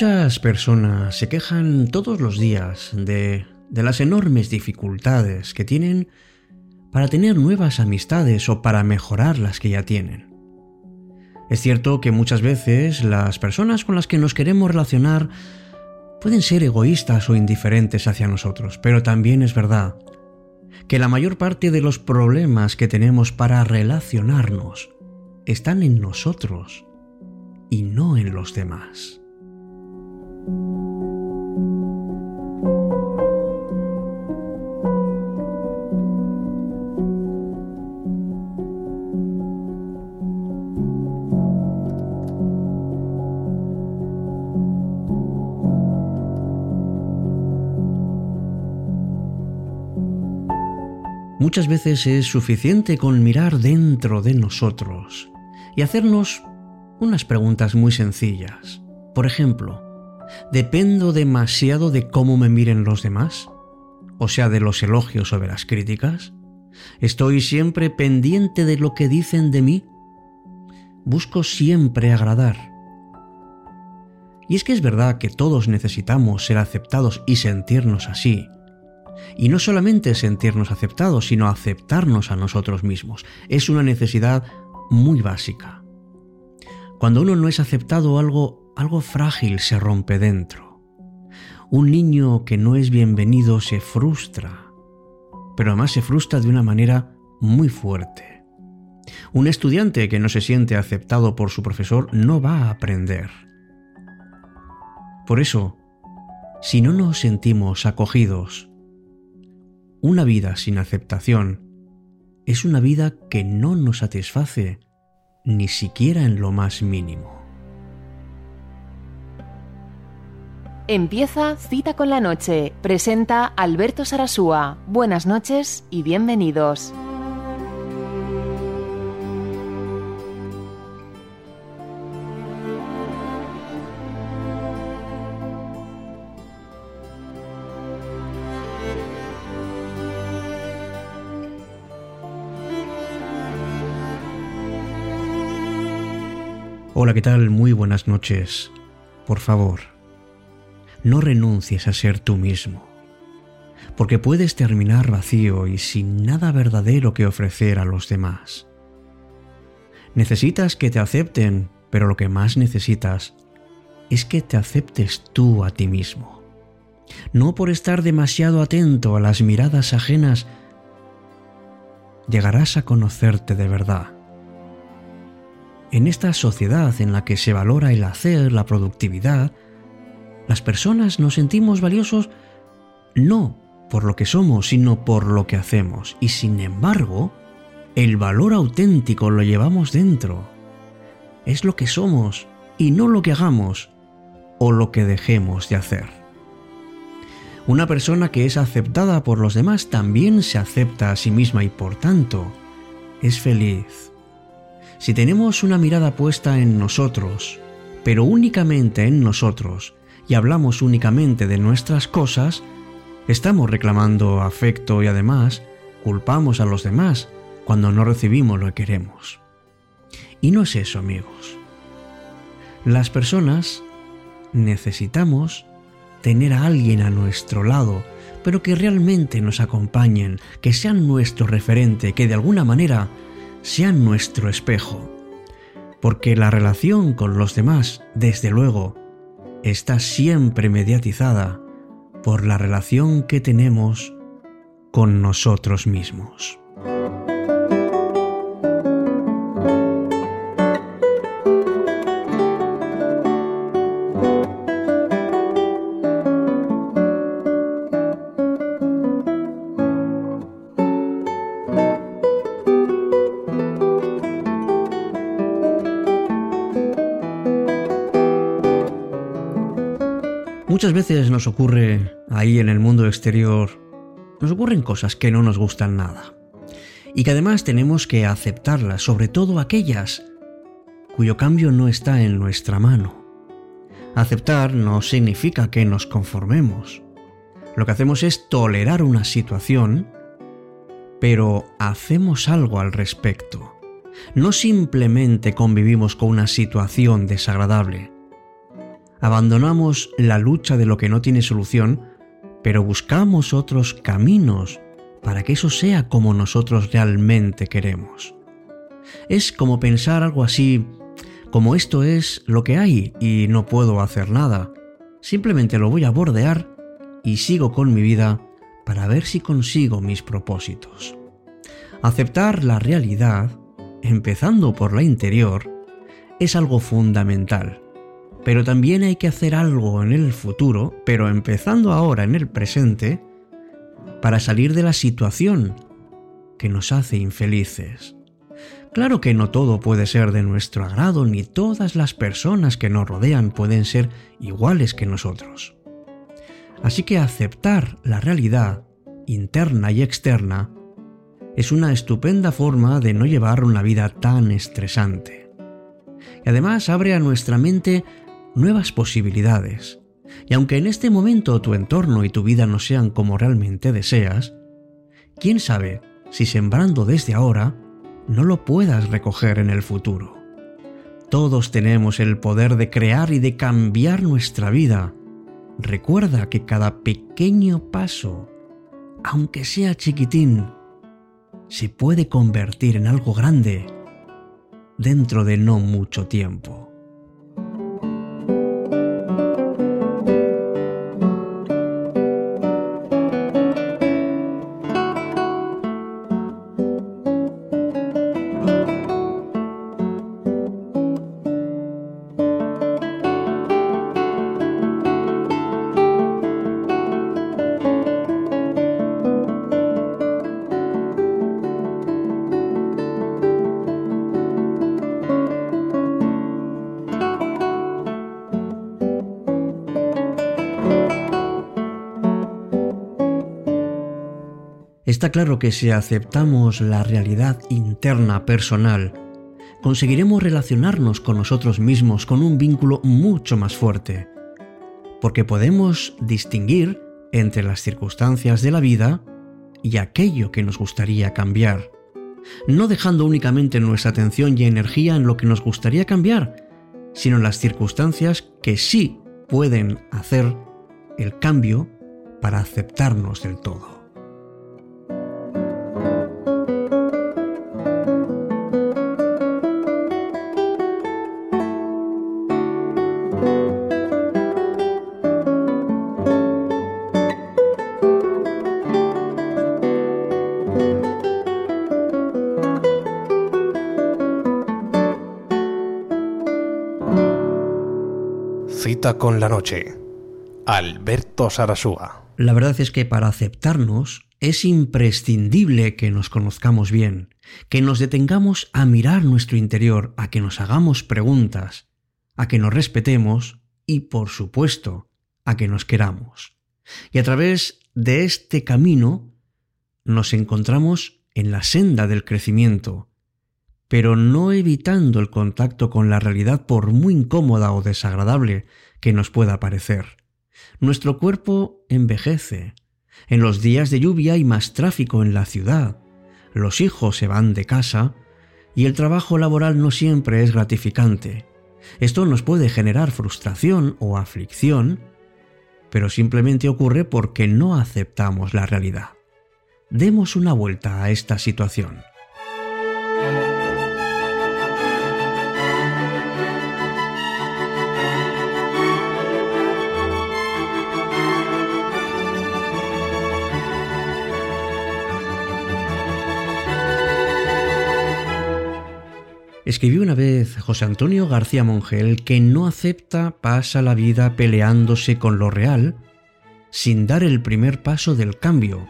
Muchas personas se quejan todos los días de, de, las enormes dificultades que tienen para tener nuevas amistades o para mejorar las que ya tienen. Es cierto que muchas veces las personas con las que nos queremos relacionar pueden ser egoístas o indiferentes hacia nosotros, pero también es verdad que la mayor parte de los problemas que tenemos para relacionarnos están en nosotros y no en los demás. Muchas veces es suficiente con mirar dentro de nosotros y hacernos unas preguntas muy sencillas. Por ejemplo, ¿dependo demasiado de cómo me miren los demás? O sea, de los elogios o de las críticas. ¿Estoy siempre pendiente de lo que dicen de mí? Busco siempre agradar. Y es que es verdad que todos necesitamos ser aceptados y sentirnos así, y no solamente sentirnos aceptados, sino aceptarnos a nosotros mismos. Es una necesidad muy básica. Cuando uno no es aceptado, algo, algo frágil se rompe dentro. Un niño que no es bienvenido se frustra, pero además se frustra de una manera muy fuerte. Un estudiante que no se siente aceptado por su profesor no va a aprender. Por eso, si no nos sentimos acogidos, una vida sin aceptación es una vida que no nos satisface ni siquiera en lo más mínimo. Empieza Cita con la Noche. Presenta Alberto Sarasúa. Buenas noches y bienvenidos. Hola, ¿qué tal? Muy buenas noches. Por favor, no renuncies a ser tú mismo, porque puedes terminar vacío y sin nada verdadero que ofrecer a los demás. Necesitas que te acepten, pero lo que más necesitas es que te aceptes tú a ti mismo. No por estar demasiado atento a las miradas ajenas, llegarás a conocerte de verdad en esta sociedad en la que se valora el hacer, la productividad, las personas nos sentimos valiosos no por lo que somos, sino por lo que hacemos. Y sin embargo, el valor auténtico lo llevamos dentro. Es lo que somos y no lo que hagamos o lo que dejemos de hacer. Una persona que es aceptada por los demás también se acepta a sí misma y por tanto es feliz, si tenemos una mirada puesta en nosotros, pero únicamente en nosotros, y hablamos únicamente de nuestras cosas, estamos reclamando afecto y además culpamos a los demás cuando no recibimos lo que queremos. Y no es eso, amigos. Las personas necesitamos tener a alguien a nuestro lado, pero que realmente nos acompañen, que sean nuestro referente, que de alguna manera sean nuestro espejo, porque la relación con los demás, desde luego, está siempre mediatizada por la relación que tenemos con nosotros mismos. Muchas veces nos ocurre ahí en el mundo exterior, nos ocurren cosas que no nos gustan nada y que además tenemos que aceptarlas, sobre todo aquellas cuyo cambio no está en nuestra mano. Aceptar no significa que nos conformemos. Lo que hacemos es tolerar una situación, pero hacemos algo al respecto. No simplemente convivimos con una situación desagradable, Abandonamos la lucha de lo que no tiene solución, pero buscamos otros caminos para que eso sea como nosotros realmente queremos. Es como pensar algo así, como esto es lo que hay y no puedo hacer nada, simplemente lo voy a bordear y sigo con mi vida para ver si consigo mis propósitos. Aceptar la realidad, empezando por la interior, es algo fundamental. Pero también hay que hacer algo en el futuro, pero empezando ahora en el presente, para salir de la situación que nos hace infelices. Claro que no todo puede ser de nuestro agrado, ni todas las personas que nos rodean pueden ser iguales que nosotros. Así que aceptar la realidad, interna y externa, es una estupenda forma de no llevar una vida tan estresante. Y además abre a nuestra mente nuevas posibilidades. Y aunque en este momento tu entorno y tu vida no sean como realmente deseas, quién sabe si sembrando desde ahora no lo puedas recoger en el futuro. Todos tenemos el poder de crear y de cambiar nuestra vida. Recuerda que cada pequeño paso, aunque sea chiquitín, se puede convertir en algo grande dentro de no mucho tiempo. Está claro que si aceptamos la realidad interna personal, conseguiremos relacionarnos con nosotros mismos con un vínculo mucho más fuerte, porque podemos distinguir entre las circunstancias de la vida y aquello que nos gustaría cambiar, no dejando únicamente nuestra atención y energía en lo que nos gustaría cambiar, sino en las circunstancias que sí pueden hacer el cambio para aceptarnos del todo. Con la noche. Alberto Sarasúa. La verdad es que para aceptarnos es imprescindible que nos conozcamos bien, que nos detengamos a mirar nuestro interior, a que nos hagamos preguntas, a que nos respetemos y, por supuesto, a que nos queramos. Y a través de este camino nos encontramos en la senda del crecimiento, pero no evitando el contacto con la realidad por muy incómoda o desagradable que nos pueda parecer. Nuestro cuerpo envejece. En los días de lluvia hay más tráfico en la ciudad. Los hijos se van de casa y el trabajo laboral no siempre es gratificante. Esto nos puede generar frustración o aflicción, pero simplemente ocurre porque no aceptamos la realidad. Demos una vuelta a esta situación. Escribió una vez José Antonio García Mongel que no acepta pasa la vida peleándose con lo real sin dar el primer paso del cambio,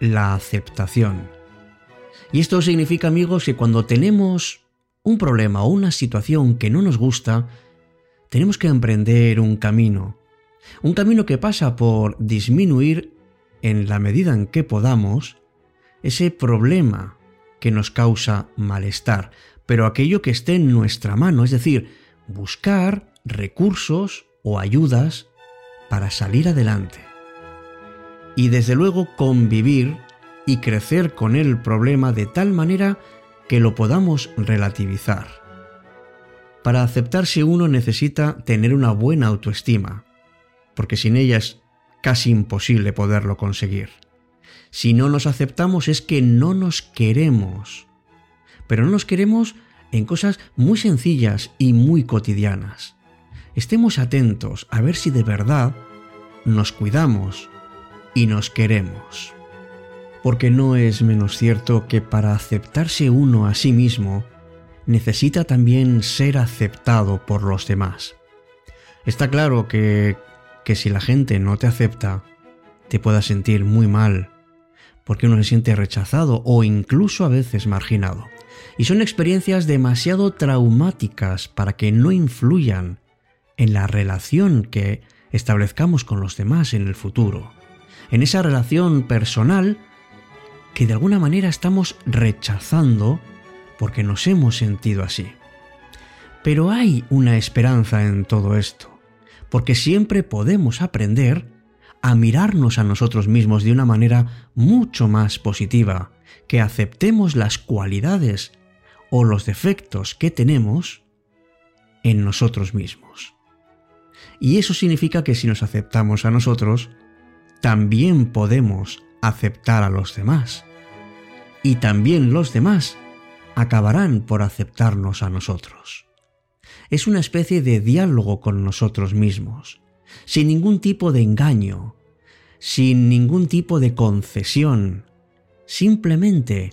la aceptación. Y esto significa, amigos, que cuando tenemos un problema o una situación que no nos gusta, tenemos que emprender un camino. Un camino que pasa por disminuir, en la medida en que podamos, ese problema que nos causa malestar, pero aquello que esté en nuestra mano, es decir, buscar recursos o ayudas para salir adelante. Y desde luego convivir y crecer con el problema de tal manera que lo podamos relativizar. Para aceptarse uno necesita tener una buena autoestima, porque sin ella es casi imposible poderlo conseguir. Si no nos aceptamos es que no nos queremos, pero no nos queremos en cosas muy sencillas y muy cotidianas. Estemos atentos a ver si de verdad nos cuidamos y nos queremos. Porque no es menos cierto que para aceptarse uno a sí mismo, necesita también ser aceptado por los demás. Está claro que, que si la gente no te acepta, te pueda sentir muy mal, porque uno se siente rechazado o incluso a veces marginado. Y son experiencias demasiado traumáticas para que no influyan en la relación que establezcamos con los demás en el futuro. En esa relación personal que de alguna manera estamos rechazando porque nos hemos sentido así. Pero hay una esperanza en todo esto, porque siempre podemos aprender a mirarnos a nosotros mismos de una manera mucho más positiva, que aceptemos las cualidades o los defectos que tenemos en nosotros mismos. Y eso significa que si nos aceptamos a nosotros, también podemos aceptar a los demás. Y también los demás acabarán por aceptarnos a nosotros. Es una especie de diálogo con nosotros mismos, sin ningún tipo de engaño, sin ningún tipo de concesión, simplemente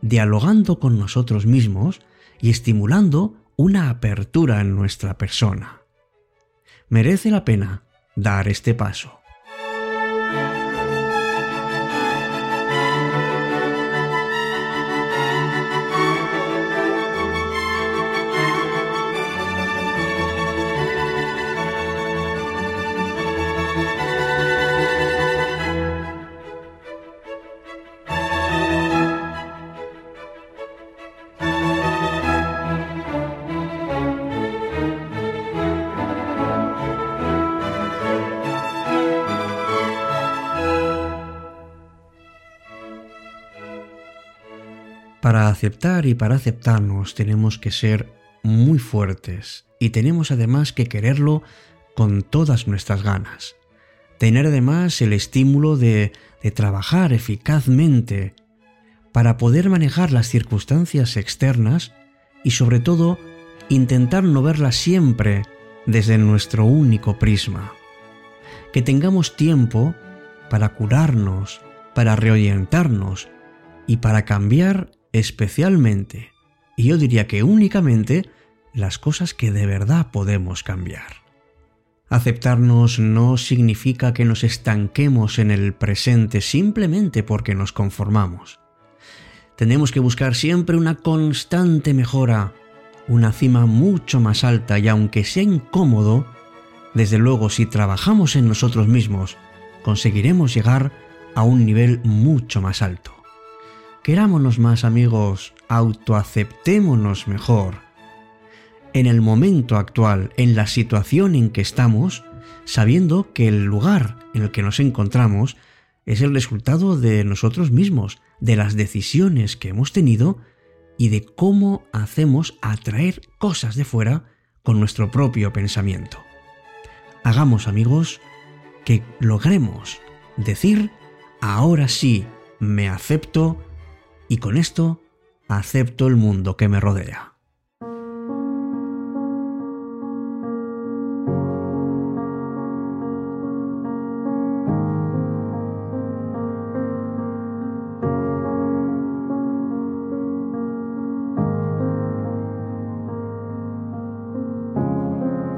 dialogando con nosotros mismos y estimulando una apertura en nuestra persona. Merece la pena dar este paso. Para aceptar y para aceptarnos tenemos que ser muy fuertes y tenemos además que quererlo con todas nuestras ganas. Tener además el estímulo de, trabajar eficazmente para poder manejar las circunstancias externas y sobre todo intentar no verlas siempre desde nuestro único prisma. Que tengamos tiempo para curarnos, para reorientarnos y para cambiar especialmente, y yo diría que únicamente, las cosas que de verdad podemos cambiar. Aceptarnos no significa que nos estanquemos en el presente simplemente porque nos conformamos. Tenemos que buscar siempre una constante mejora, una cima mucho más alta y aunque sea incómodo, desde luego si trabajamos en nosotros mismos, conseguiremos llegar a un nivel mucho más alto. Querámonos más amigos, autoaceptémonos mejor. En el momento actual, en la situación en que estamos, sabiendo que el lugar en el que nos encontramos es el resultado de nosotros mismos, de las decisiones que hemos tenido y de cómo hacemos atraer cosas de fuera con nuestro propio pensamiento. Hagamos amigos que logremos decir, ahora sí, me acepto, y con esto acepto el mundo que me rodea.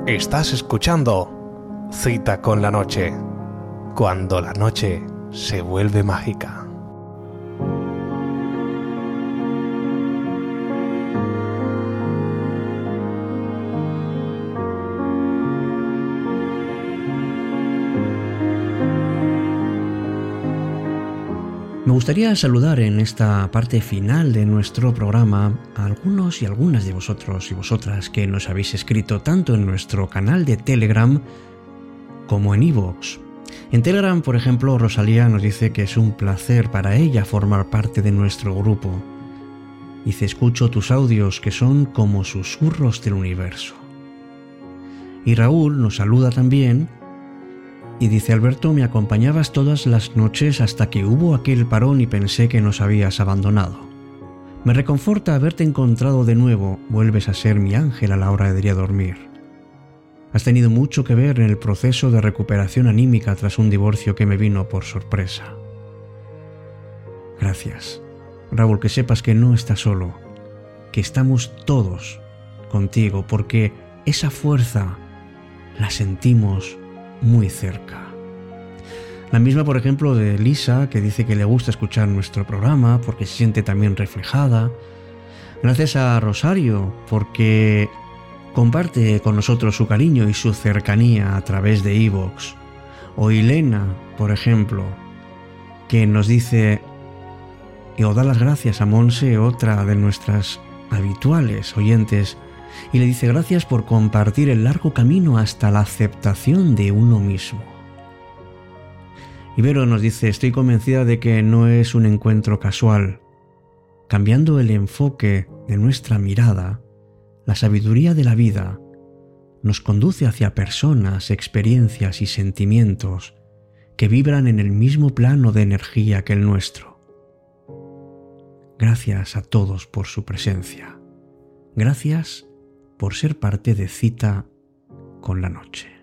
Estás escuchando Cita con la Noche, cuando la noche se vuelve mágica. Gustaría saludar en esta parte final de nuestro programa a algunos y algunas de vosotros y vosotras que nos habéis escrito tanto en nuestro canal de Telegram como en iVoox. En Telegram, por ejemplo, Rosalía nos dice que es un placer para ella formar parte de nuestro grupo. Dice, escucho tus audios que son como susurros del universo. Y Raúl nos saluda también y dice, Alberto, me acompañabas todas las noches hasta que hubo aquel parón y pensé que nos habías abandonado. Me reconforta haberte encontrado de nuevo, vuelves a ser mi ángel a la hora de ir a dormir. Has tenido mucho que ver en el proceso de recuperación anímica tras un divorcio que me vino por sorpresa. Gracias. Raúl, que sepas que no estás solo, que estamos todos contigo, porque esa fuerza la sentimos muy cerca. La misma, por ejemplo, de Lisa, que dice que le gusta escuchar nuestro programa porque se siente también reflejada. Gracias a Rosario, porque comparte con nosotros su cariño y su cercanía a través de Evox. O Elena, por ejemplo, que nos dice, o da las gracias a Monse, otra de nuestras habituales oyentes, y le dice gracias por compartir el largo camino hasta la aceptación de uno mismo. Ibero nos dice, estoy convencida de que no es un encuentro casual. Cambiando el enfoque de nuestra mirada, la sabiduría de la vida nos conduce hacia personas, experiencias y sentimientos que vibran en el mismo plano de energía que el nuestro. Gracias a todos por su presencia. Gracias por ser parte de cita con la noche.